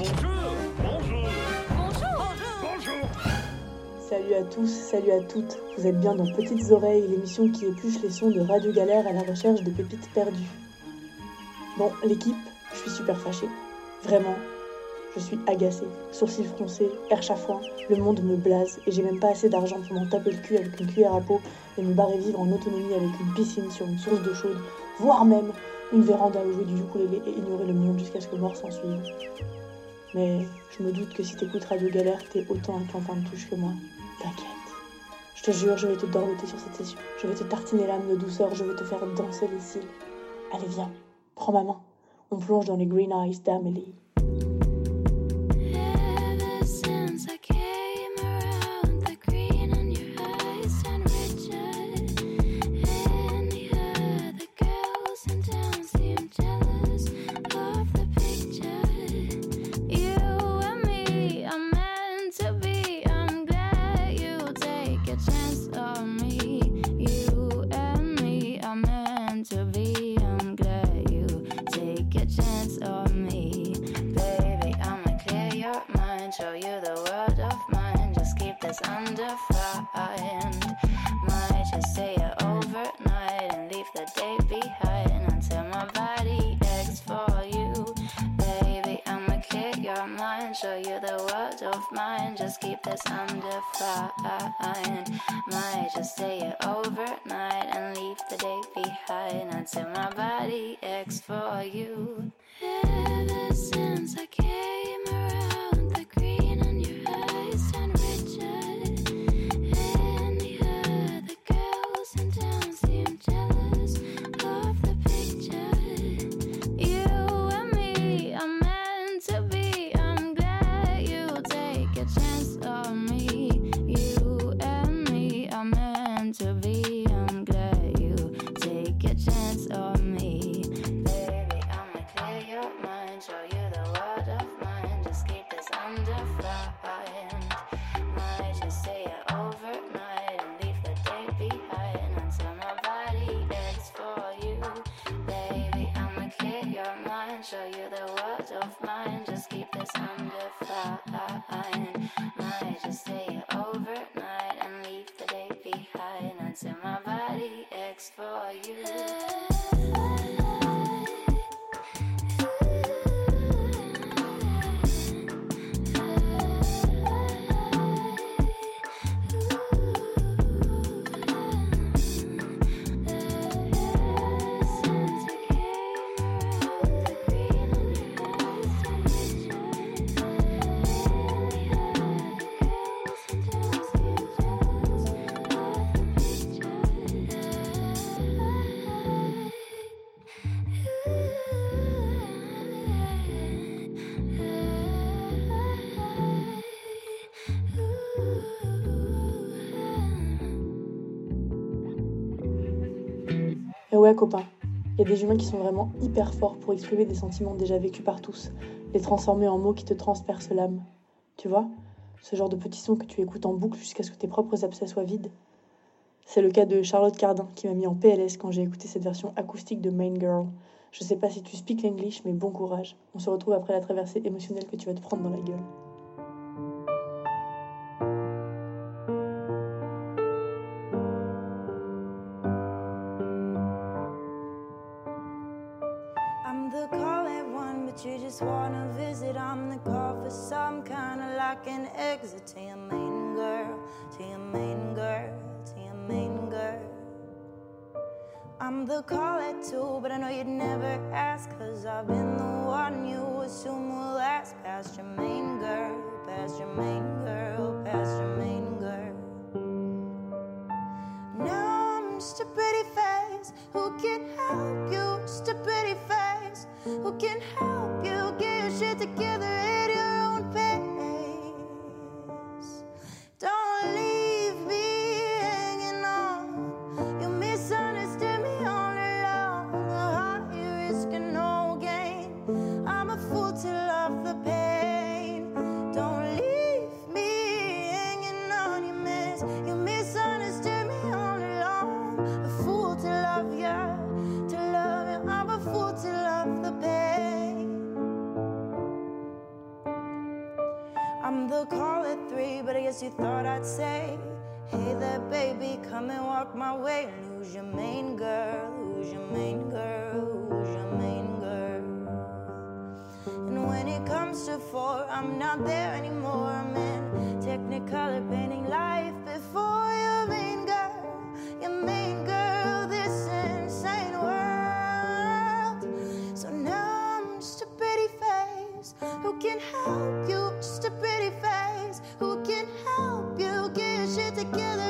Bonjour, bonjour, Bonjour bonjour. Salut à tous, salut à toutes. Vous êtes bien dans Petites Oreilles, l'émission qui épluche les sons de Radio Galère à la recherche de pépites perdues. Bon, l'équipe, je suis super fâchée. Vraiment, je suis agacée. Sourcils froncés, air chafouin, le monde me blase et j'ai même pas assez d'argent pour m'en taper le cul avec une cuillère à peau et me barrer vivre en autonomie avec une piscine sur une source d'eau chaude, voire même une véranda où jouer du ukulélé et ignorer le monde jusqu'à ce que mort s'en suive. Mais je me doute que si t'écoutes Radio Galère, t'es autant un clampin de touche que moi. T'inquiète. Je te jure, je vais te dorloter sur cette session. Je vais te tartiner l'âme de douceur, je vais te faire danser les cils. Allez, viens, prends ma main. On plonge dans les green eyes d'Amélie. Mine. Just keep this undefined. Might just stay here overnight and leave the day behind until my body aches for you. Ever since I Il y a des humains qui sont vraiment hyper forts pour exprimer des sentiments déjà vécus par tous, les transformer en mots qui te transpercent l'âme. Tu vois? Ce genre de petits sons que tu écoutes en boucle jusqu'à ce que tes propres abcès soient vides. C'est le cas de Charlotte Cardin qui m'a mis en PLS quand j'ai écouté cette version acoustique de Main Girl. Je sais pas si tu speak l'English, mais bon courage. On se retrouve après la traversée émotionnelle que tu vas te prendre dans la gueule. At two, but I know you'd never ask, cause I've been the one you assume will last past your main girl, past your main girl, past your main girl. Now I'm just a pretty face who can help you. Just a pretty face who can help you get your shit together at thought I'd say? Hey there, baby, come and walk my way. And who's your main girl? Who's your main girl? Who's your main girl? And when it comes to four, I'm not there anymore, man. Technicolor painting light. shit together.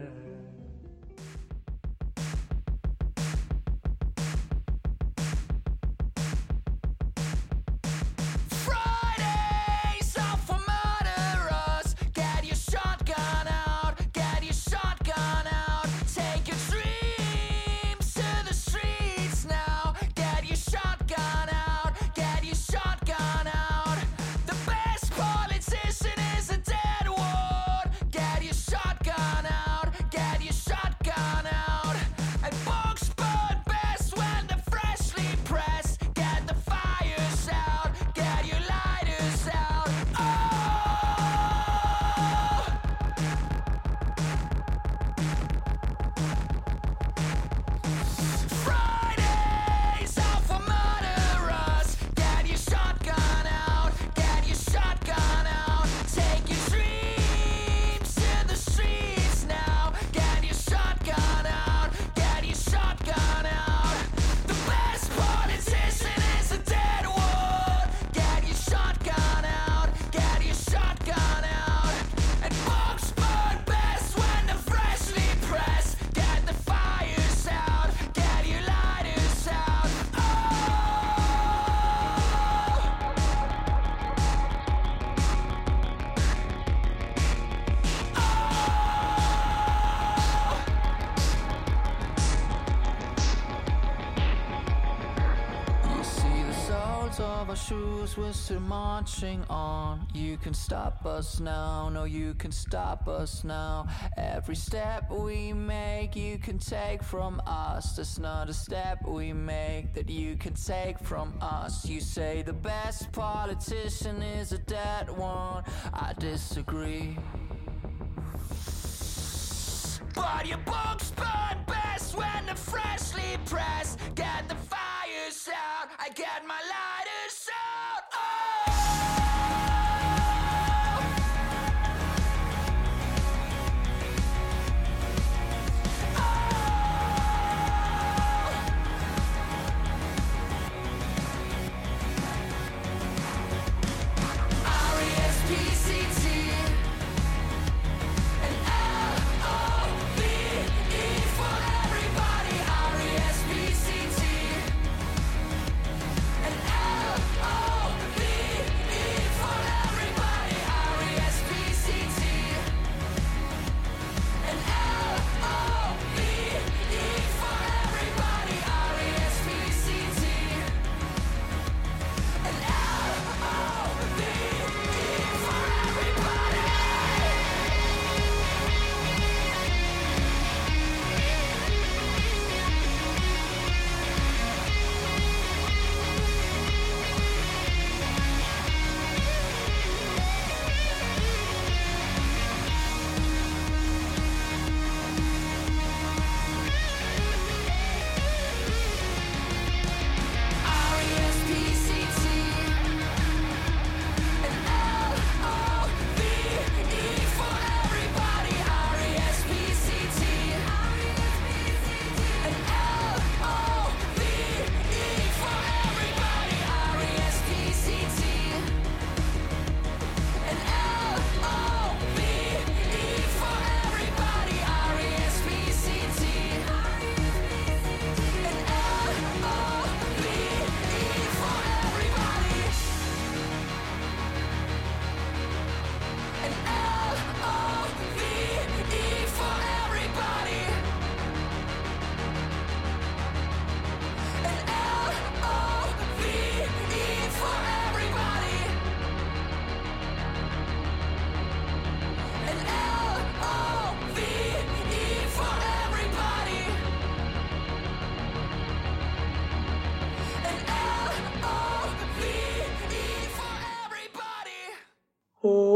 Of our shoes, we're still marching on. You can stop us now, no, you can stop us now. Every step we make, you can take from us. There's not a step we make that you can take from us. You say the best politician is a dead one. I disagree. But your books burn best when they're freshly pressed. Get out. I got my lighters out.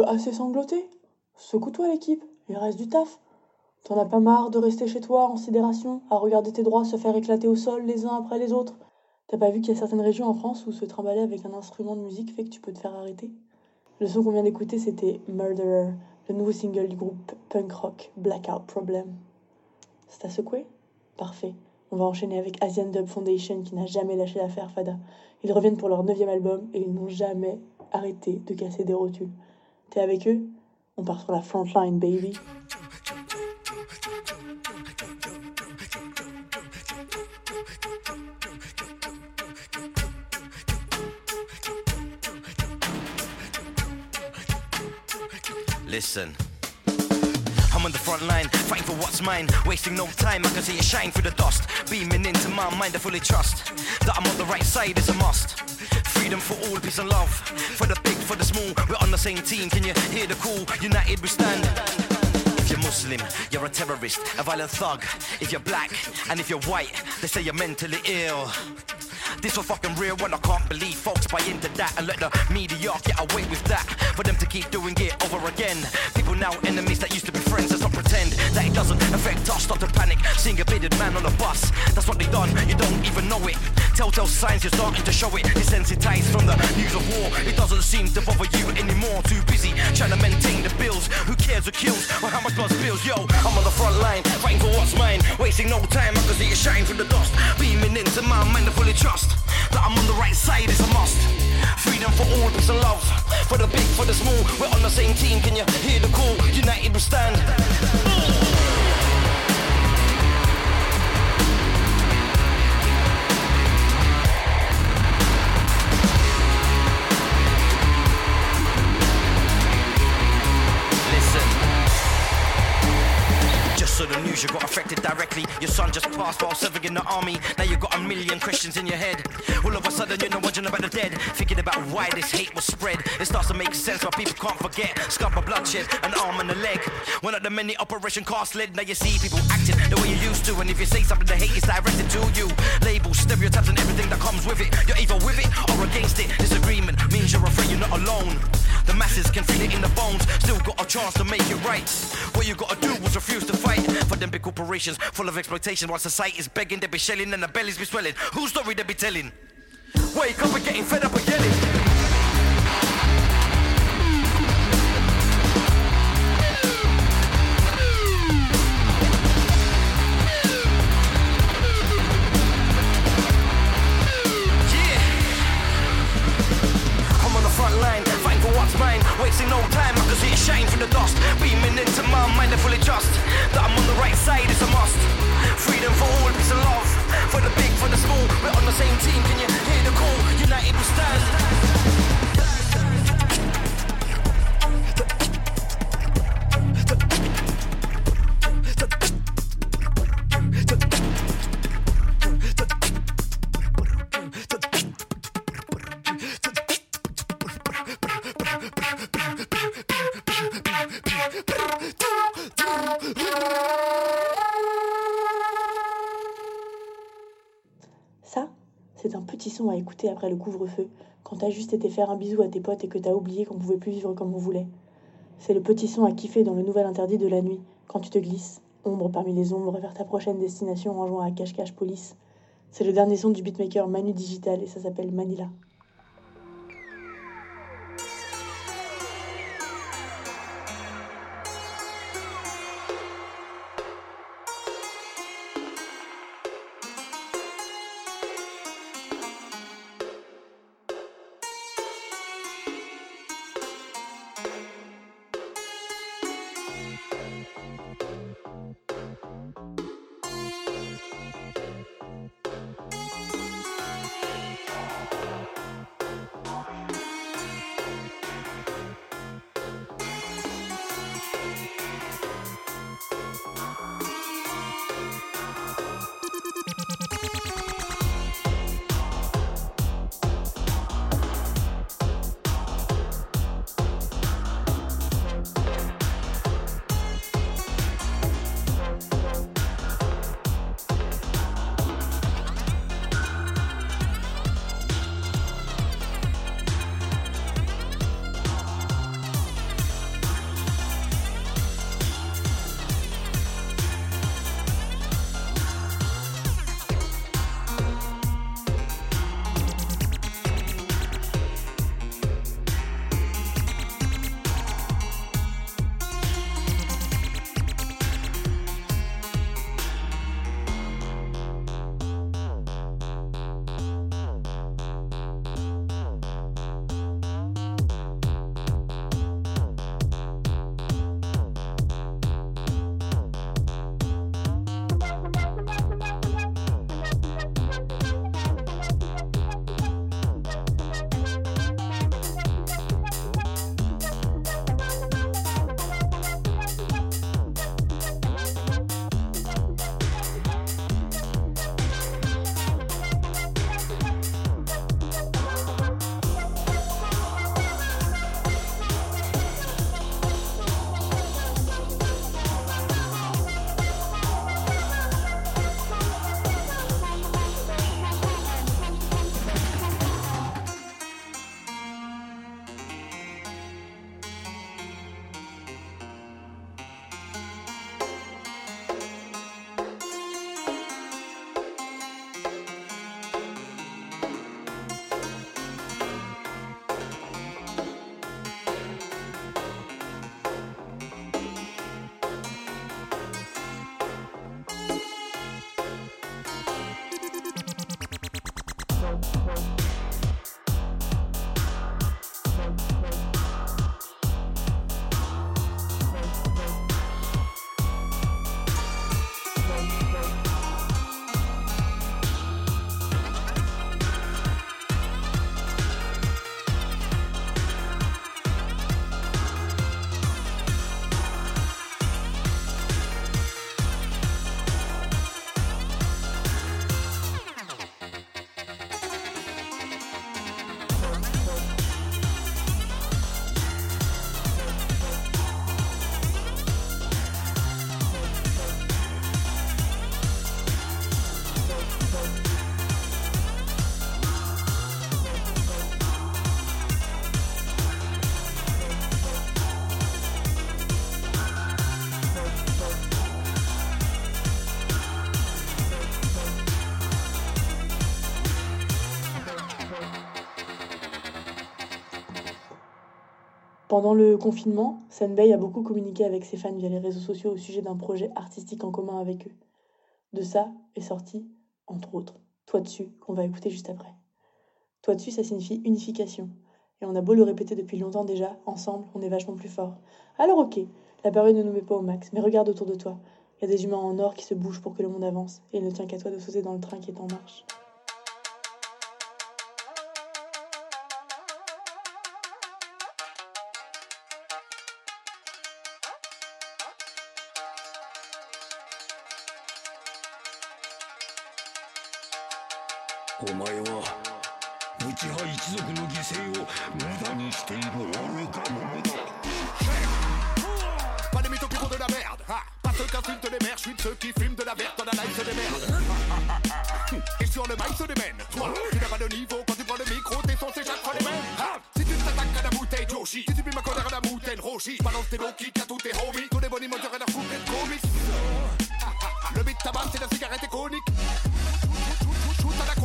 Assez sangloté Secoue-toi l'équipe, il reste du taf. T'en as pas marre de rester chez toi en sidération, à regarder tes droits se faire éclater au sol les uns après les autres T'as pas vu qu'il y a certaines régions en France où se trimballer avec un instrument de musique fait que tu peux te faire arrêter? Le son qu'on vient d'écouter c'était Murderer, le nouveau single du groupe punk rock Blackout Problem. C'est à secouer? Parfait. On va enchaîner avec Asian Dub Foundation qui n'a jamais lâché l'affaire Fada. Ils reviennent pour leur neuvième album et ils n'ont jamais arrêté de casser des rotules. T'es avec eux On part sur la frontline, baby. Listen. I'm on the front line, fighting for what's mine. Wasting no time, I can see it shine through the dust. Beaming into my mind, I fully trust that I'm on the right side, it's a must. Freedom for all, peace and love. For the big, for the small, we're on the same team. Can you hear the call? United we stand. If you're Muslim, you're a terrorist, a violent thug. If you're black and if you're white, they say you're mentally ill. This was fucking real when I can't believe folks buy into that and let the media get away with that. For them to keep doing it over again. People now enemies that used to be friends. Let's not pretend that it doesn't man on a bus. That's what they done, you don't even know it. Telltale signs you're starting to show it. Desensitized from the news of war. It doesn't seem to bother you anymore. Too busy trying to maintain the bills. Who cares who kills or how much blood spills? Yo, I'm on the front line, fighting for what's mine. Wasting no time, I can see it shine through the dust. Beaming into my mind, I fully trust that I'm on the right side is a must. Freedom for all, peace and love. For the big, for the small, we're on the same team. Can you hear the call? United we stand. Listen. News you got affected directly. Your son just passed while serving in the army. Now you got a million questions in your head. All of a sudden you're not wondering about the dead. Thinking about why this hate was spread. It starts to make sense why people can't forget. By bloodshed, an arm and a leg. One of the many operation Cast Lead. Now you see people acting the way you used to. And if you say something, the hate is directed to you. Labels, stereotypes, and everything that comes with it. You're either with it or against it. Disagreement means you're afraid you're not alone. The masses can feel it in the bones. Still got a chance to make it right. What you gotta do was refuse to fight for them big corporations full of exploitation. While society's begging, they be shelling and the bellies be swelling. Whose story they be telling? Wake up and getting fed up and yelling. Après le couvre-feu, quand t'as juste été faire un bisou à tes potes et que t'as oublié qu'on pouvait plus vivre comme on voulait. C'est le petit son à kiffer dans le nouvel interdit de la nuit, quand tu te glisses, ombre parmi les ombres, vers ta prochaine destination en jouant à cache-cache police. C'est le dernier son du beatmaker Manu Digital et ça s'appelle Manila. Pendant le confinement, Senbei a beaucoup communiqué avec ses fans via les réseaux sociaux au sujet d'un projet artistique en commun avec eux. De ça est sorti, entre autres, Toi dessus, qu'on va écouter juste après. Toi dessus, ça signifie unification. Et on a beau le répéter depuis longtemps déjà, ensemble, on est vachement plus fort. Alors ok, la période ne nous met pas au max, mais regarde autour de toi. Il y a des humains en or qui se bougent pour que le monde avance, et il ne tient qu'à toi de sauter dans le train qui est en marche. お前は内派一族の犠牲を無駄にしている愚か者だ Pas des mythos qui font de la merde ah, Pas ceux qui insultent les mères Je suis de ceux qui fument de la verte Dans la life se démerde Et sur le mic se démène Toi, tu n'as pas de niveau Quand tu prends le micro T'es censé chaque fois les mêmes ah, Si tu t'attaques à la bouteille Joshi Si tu vis ma colère à la moutaine Roshi Balance tes low kicks à tous tes homies Tous les boniments j'aurais leur couper de comics Le beat tabac c'est la cigarette iconique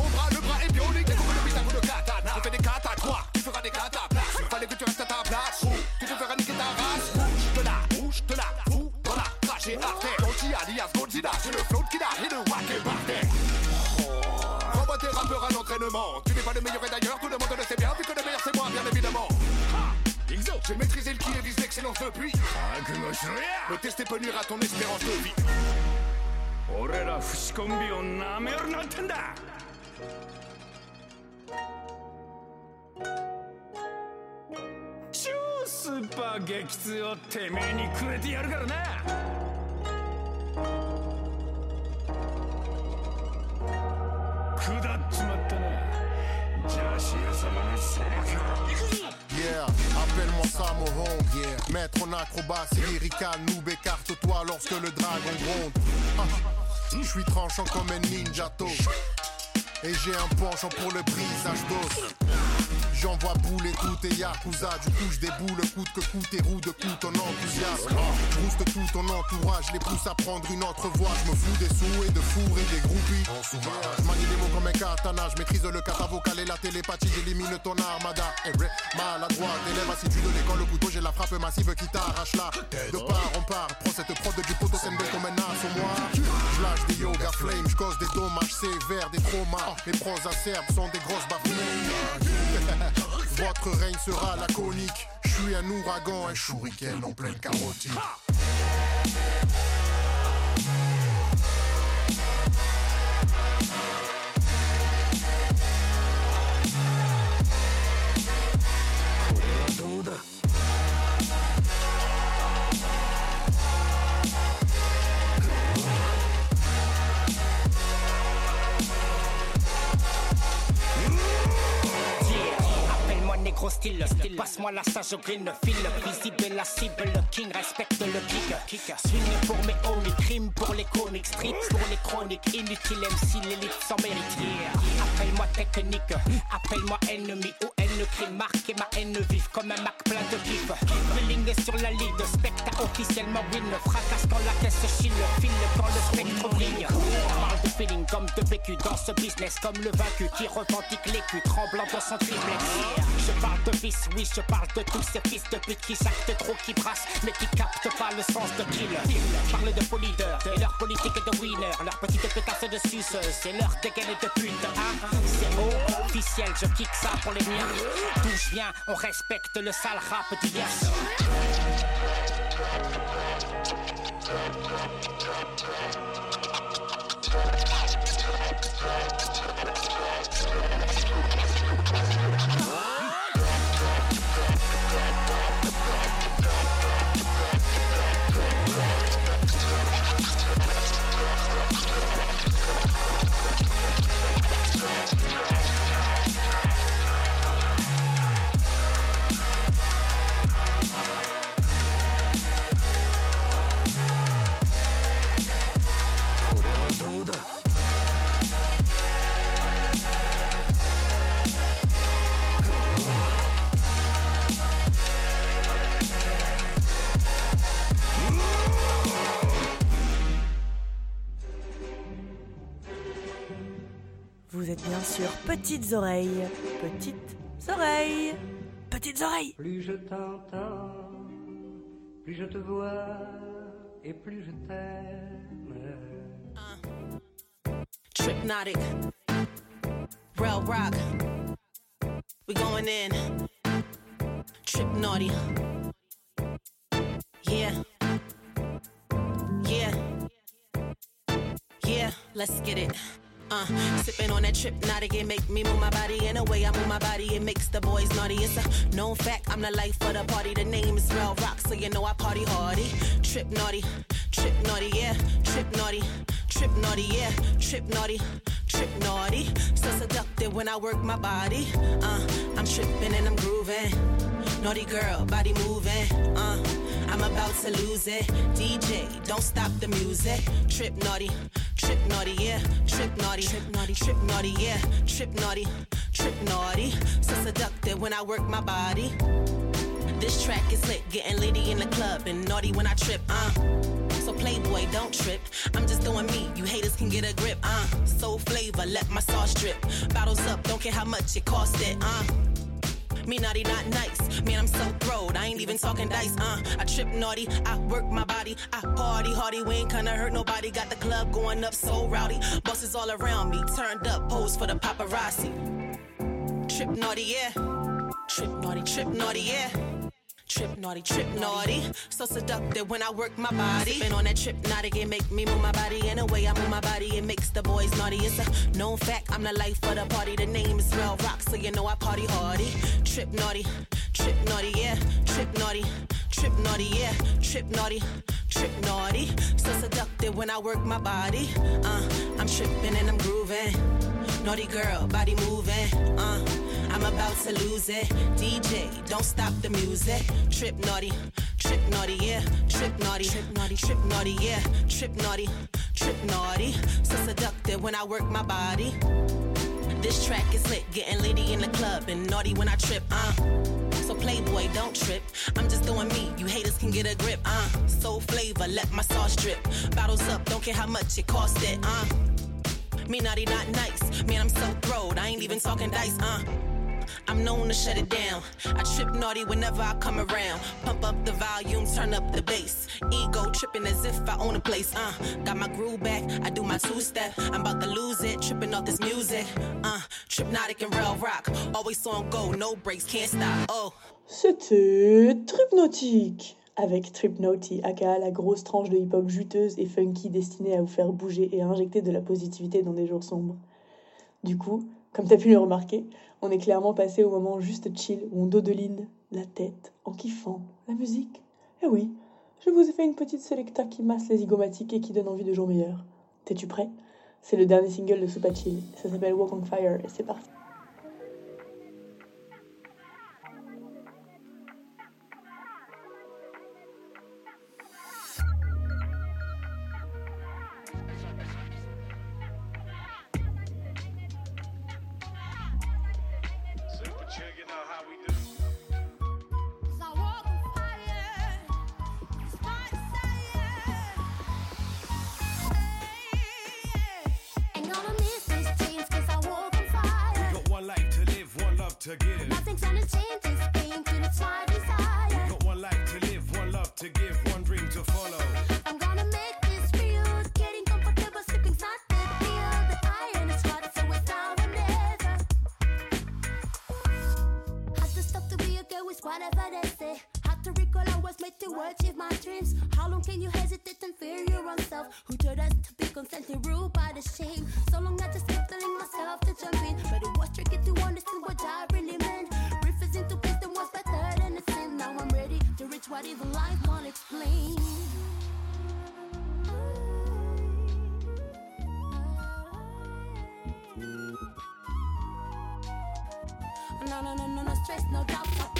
Shoot à la cobra, le bras est bionique Découpe le beat à coup de katana Je fais des katas, toi, tu feras des katas place Fallait que tu restes à ta place Ou tu te feras niquer ta race Bouge de là, bouge de là, fou dans la trachée artère Goji alias Godzilla, j'ai le flow qui n'a et le wack est par terre Renvoie tes rappeurs à l'entraînement Tu n'es pas le meilleur et d'ailleurs tout le monde le sait bien Vu que le meilleur c'est moi bien évidemment J'ai maîtrisé le qui et vise l'excellence depuis 覚悟しろや Le test peut nuire à ton espérance de vie 俺ら不死コンビをなめるなってんだ 激痛をてめえにくれてやるからな下っちまったなジャシア様のセリフ Yeah, appelle-moi Samoron, yeah. Maître en acrobatie lyricale, noob écarte-toi lorsque le dragon gronde. Ah, je suis tranchant comme un ninjato. Et j'ai un penchant pour le brisage d'os. J'envoie bouler tout tes yakuza. Du coup, je déboule coûte que coûte et roue de coup ton enthousiasme. Booste tout ton entourage, les pousse à prendre une autre voie. Je me fous des sous et de fourrer des groupies. Je manie les mots comme un katana. Je maîtrise le kata vocal et la télépathie. J'élimine ton armada. Eh ouais, maladroit, élève assidu de l'école. Le couteau, j'ai la frappe massive qui t'arrache là. De part en part, prends cette prod du poteau sembé comme un as au moi. Je lâche des yoga flames, je cause des dommages sévères, des traumas. Mes pros acerbes sont des grosses bafouilles. Votre règne sera laconique. Je suis un ouragan, un shuriken en pleine carotide. Style, style. passe-moi la sage au green, fil visible la cible, le king respecte le kick. Swing pour mes homies, crime pour les comics, street pour les chroniques, inutile MC, l'élite sans mérite. Appelle-moi technique, appelle-moi ennemi haine crime, marqué ma haine vive comme un Mac plein de kiff. Feeling est sur la ligne, spectre officiellement win, fracasse quand la caisse chine, file quand le spectre brille. Parle de feeling comme de vécu dans ce business, comme le vaincu qui revendique l'écu, tremblant dans son triplex. Je parle de vice, oui, je parle de tous ces fils de pute qui jactent trop, qui brassent, mais qui captent pas le sens de kill. Parle de faux leaders et leur politique de winner, leur petite pétasse de suceuse et leur dégaine de pute. Hein? C'est officiel, je kick ça pour les miens. D'où je viens, on respecte le sale rap d'hier. Bien sûr Petites Oreilles. Petites Oreilles. Petites Oreilles. Plus je t'entends, plus je te vois et plus je t'aime. Tripnotic, Real Rock, we going in. Trip Naughty, yeah, yeah, yeah, let's get it. Uh, sipping on that trip, not again, make me move my body in a way I move my body. It makes the boys naughty. It's a known fact. I'm the life of the party. The name is Real Rock, so you know I party hardy. Trip naughty, trip naughty, yeah. Trip naughty, trip naughty, yeah. Trip naughty, trip naughty. So seductive when I work my body. Uh, I'm tripping and I'm grooving. Naughty girl, body moving. Uh, I'm about to lose it. DJ, don't stop the music. Trip naughty, trip naughty, yeah. Trip naughty, trip naughty, trip naughty, yeah. Trip naughty, trip naughty. So seductive when I work my body. This track is lit, getting litty in the club and naughty when I trip, uh. So playboy, don't trip. I'm just doing me. You haters can get a grip, uh. Soul flavor, let my sauce drip. Bottles up, don't care how much it cost it, uh. Me naughty, not nice. Man, I'm so throwed. I ain't even talking dice, uh. I trip naughty, I work my body. I party hardy, we ain't kinda hurt nobody. Got the club going up so rowdy. Bosses all around me, turned up, pose for the paparazzi. Trip naughty, yeah. Trip naughty, trip naughty, yeah. Trip naughty, trip naughty. So seductive when I work my body. Sipping on that trip naughty, it make me move my body. In a way I move my body, it makes the boys naughty. It's a known fact, I'm the life of the party. The name is Real Rock, so you know I party hardy. Trip naughty, trip naughty, yeah. Trip naughty, trip naughty, yeah. Trip naughty, trip naughty. So seductive when I work my body. Uh, I'm tripping and I'm grooving. Naughty girl, body moving. Uh, I'm about to lose it. DJ, don't stop the music. Trip naughty, trip naughty, yeah. Trip naughty, trip naughty, trip naughty, yeah. Trip naughty, trip naughty. So seductive when I work my body. This track is lit, getting litty in the club and naughty when I trip, uh. So playboy, don't trip. I'm just doing me. You haters can get a grip, uh. Soul flavor, let my sauce drip. Bottles up, don't care how much it cost it, uh. Me naughty, not nice. Man, I'm so throwed. I ain't even talking dice, uh. I'm known to shut it down. I trip naughty whenever I come around. Pump up the volume, turn up the bass. Ego tripping as if I own a place. Uh, got my groove back. I do my two step. I'm about to lose it, tripping off this music. Uh, Tripnotic and Real Rock. Always on go, no breaks, can't stop. Oh. C'était Tripnautique avec Tripnaughty, aka la grosse tranche de hip-hop juteuse et funky destinée à vous faire bouger et à injecter de la positivité dans des jours sombres. Du coup, comme t'as pu le remarquer, on est clairement passé au moment juste chill où on dodeline la tête en kiffant la musique. Eh oui, je vous ai fait une petite sélecta qui masse les zygomatiques et qui donne envie de jours meilleurs. T'es-tu prêt? C'est le dernier single de Super Chill. Ça s'appelle Walk on Fire et c'est parti. Whatever they say. Had to recall I was made to achieve my dreams. How long can you hesitate and fear your own self? Who told us to be constantly ruled by the shame? So long I just kept telling myself to jump in, but it was tricky to understand what I really meant. Refusing to place them was better than a sin. Now I'm ready to reach what even life won't explain. No, no, no, no, no stress, no doubt.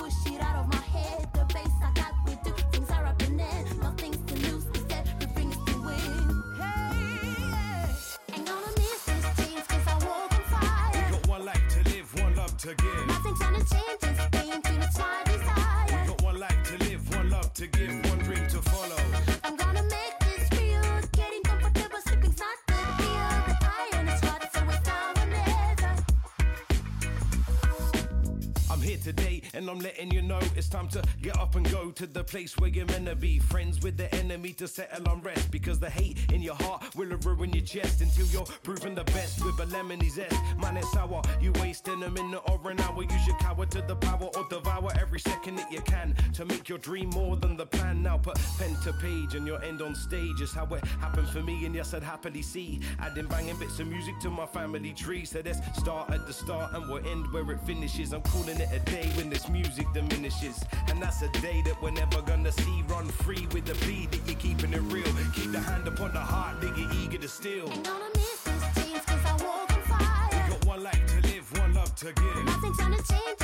And I'm letting you know it's time to get up and go to the place where you're meant to be. Friends with the enemy to settle on rest because the hate in your heart will ruin your chest until you're proven the best with a lemony zest. Man, it's sour. You wasting a minute or an hour. You should cower to the power or devour every second that you can to make your dream more than the plan. Now put pen to page and your end on stage is how it happened for me. And yes, I'd happily see adding banging bits of music to my family tree. So let's start at the start and we'll end where it finishes. I'm calling it a day when this music diminishes. And that's a day that we're never gonna see. Run free with the plea that you're keeping it real. Keep the hand upon the heart, nigga, eager to steal. Gonna miss these jeans 'cause I walk on fire. We got one life to live, one love to give. Nothing's gonna change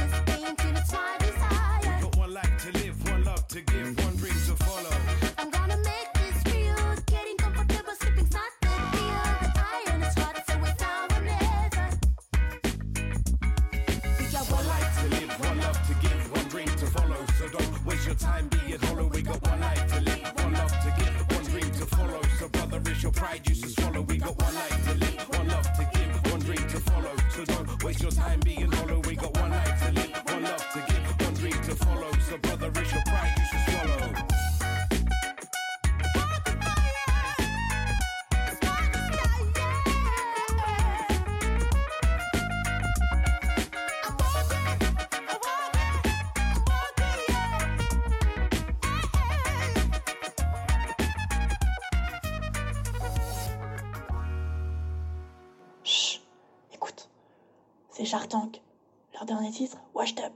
dernier titre, Washed Up.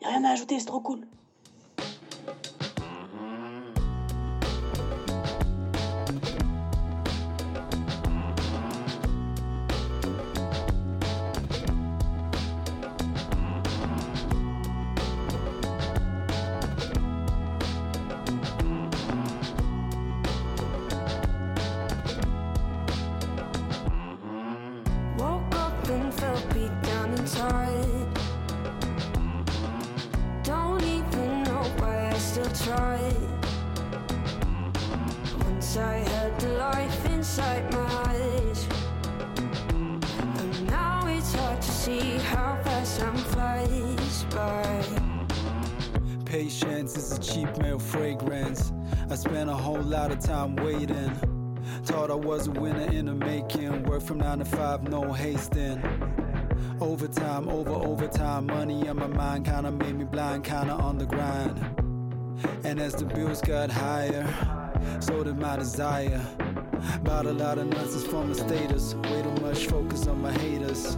Y'a rien à ajouter, c'est trop cool. Nine to five, no hasting. Overtime, over overtime. Money on my mind kinda made me blind, kinda on the grind. And as the bills got higher, so did my desire. Bought a lot of nonsense for my status. Way too much focus on my haters.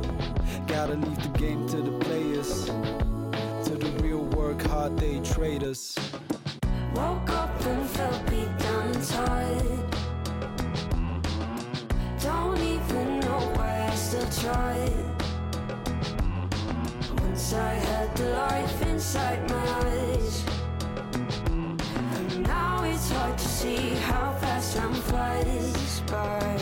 Gotta leave the game to the players. To the real work hard day traders. Once I had the life inside my eyes. And now it's hard to see how fast time flies by.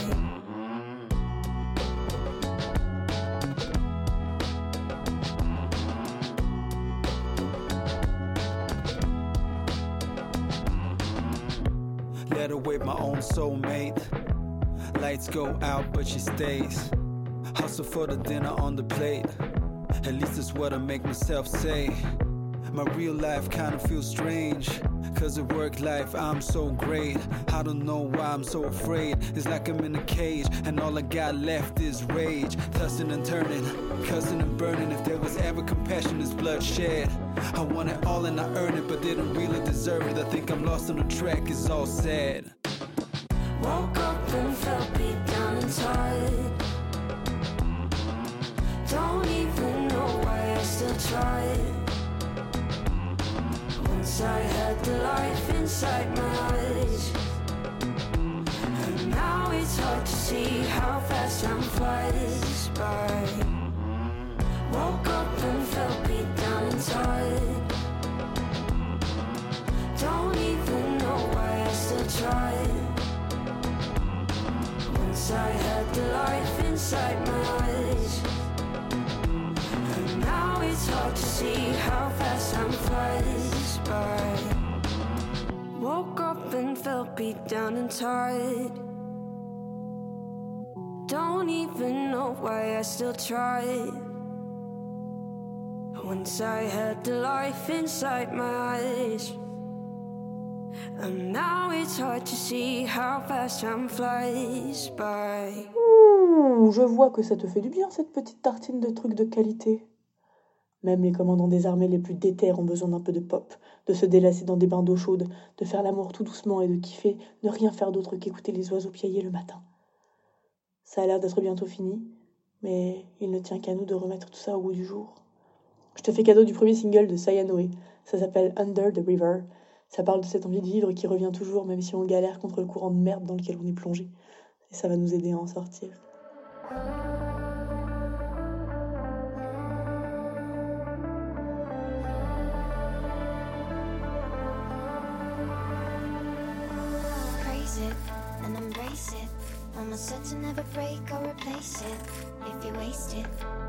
Let her with my own soulmate. Lights go out, but she stays. Hustle for the dinner on the plate. At least it's what I make myself say. My real life kinda feels strange. Cause at work life I'm so great. I don't know why I'm so afraid. It's like I'm in a cage and all I got left is rage. Tossing and turning, cussing and burning. If there was ever compassion, it's bloodshed. I want it all and I earned it, but didn't really deserve it. I think I'm lost on the track, it's all sad. Woke tried. Once I had the life inside my eyes. And now it's hard to see how fast time flies by. Woke up and felt beat down inside. Don't even know why I still tried. Once I had the life inside my eyes. To see how fast time flies by. Woke up and felt beat down and tired. Don't even know why I still tried. Once I had the life inside my eyes. And now it's hard to see how fast time flies by. Ouh, je vois que ça te fait du bien cette petite tartine de trucs de qualité. Même les commandants des armées les plus déterres ont besoin d'un peu de pop, de se délasser dans des bains d'eau chaude, de faire l'amour tout doucement et de kiffer, de rien faire d'autre qu'écouter les oiseaux piailler le matin. Ça a l'air d'être bientôt fini, mais il ne tient qu'à nous de remettre tout ça au goût du jour. Je te fais cadeau du premier single de Sayanoe. Ça s'appelle Under the River. Ça parle de cette envie de vivre qui revient toujours, même si on galère contre le courant de merde dans lequel on est plongé. Et ça va nous aider à en sortir. Mama said to never break or replace it. If you waste it,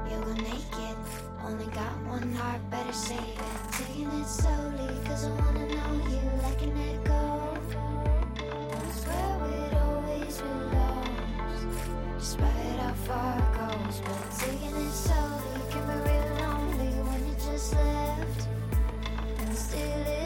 you'll go naked. Only got one heart, better save it. Taking it slowly, cause I wanna know you like an echo. That's where it always belongs. Despite how far it goes, but taking it slowly can be real lonely when you just left. And still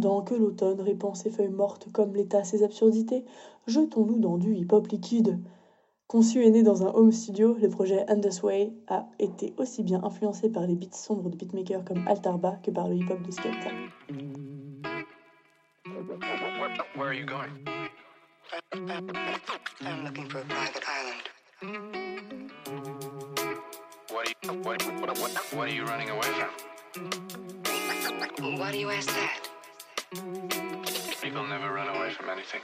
pendant que l'automne répand ses feuilles mortes comme l'état ses absurdités, jetons-nous dans du hip-hop liquide. Conçu et né dans un home studio, le projet Way a été aussi bien influencé par les beats sombres de beatmakers comme Altarba que par le hip-hop de Skepta. Where are you going? I'm looking for a private island. What are you, what, what, what, what are you running away from? Why do you? People never run away from anything.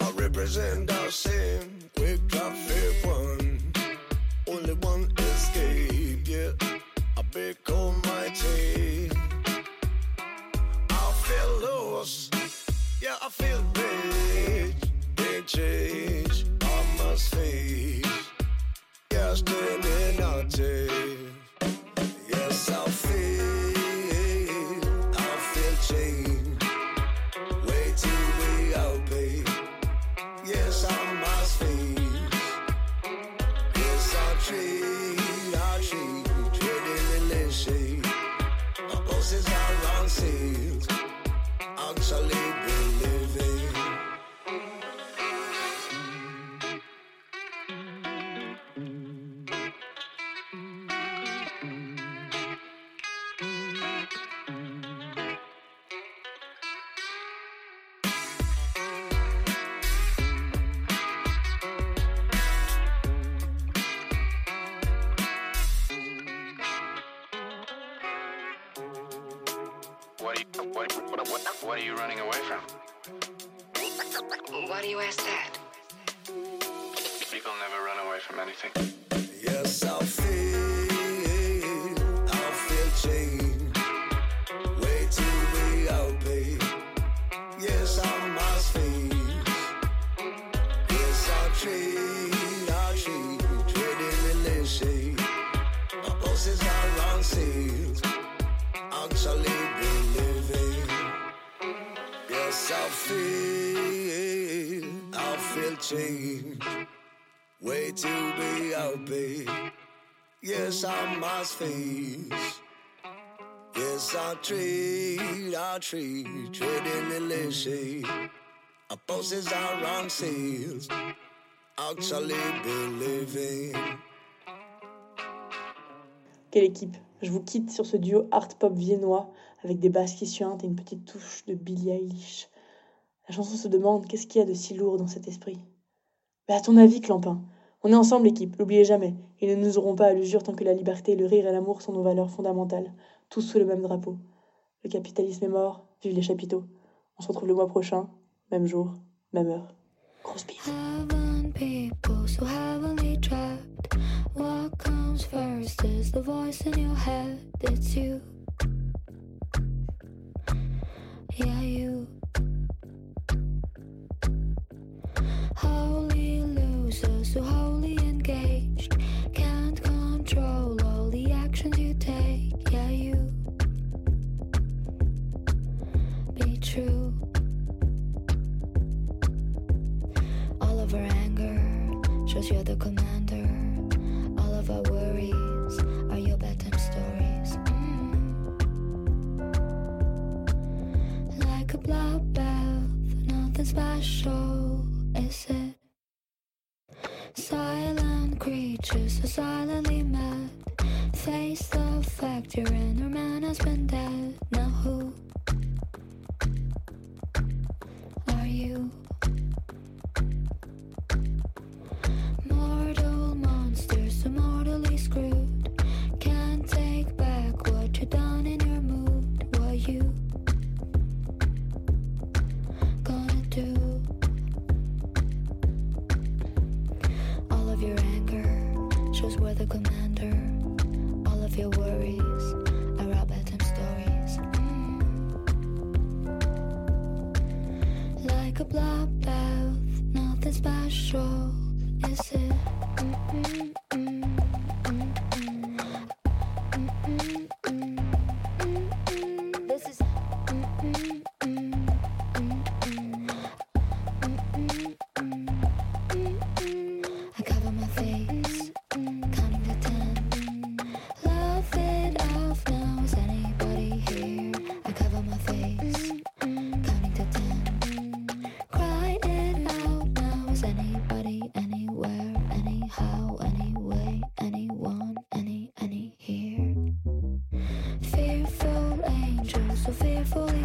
I represent our sin. We got fair one. Only one escape, yeah. A big almighty. I feel lost. Yeah, I feel rage. Big change. I must face. Yes, then Yes, I must face. Yes, I treat, I treat, trading. Quelle équipe? Je vous quitte sur ce duo art-pop viennois avec des basses qui suintent et une petite touche de Billie Eilish. La chanson se demande qu'est-ce qu'il y a de si lourd dans cet esprit? Mais à ton avis, Clampin On est ensemble, équipe, l'oubliez jamais. Et ne nous aurons pas à l'usure tant que la liberté, le rire et l'amour sont nos valeurs fondamentales, tous sous le même drapeau. Le capitalisme est mort, vive les chapiteaux. On se retrouve le mois prochain, même jour, même heure. Grosse bise. Losers so wholly engaged. Can't control all the actions you take. Yeah, you. Be true. All of our anger shows you're the commander. All of our worries are your bedtime stories. Mm. Like a bloodbath, nothing special, is it? Silent creatures are silently mad. Face the fact your inner man has been dead. Now who are you? Angels,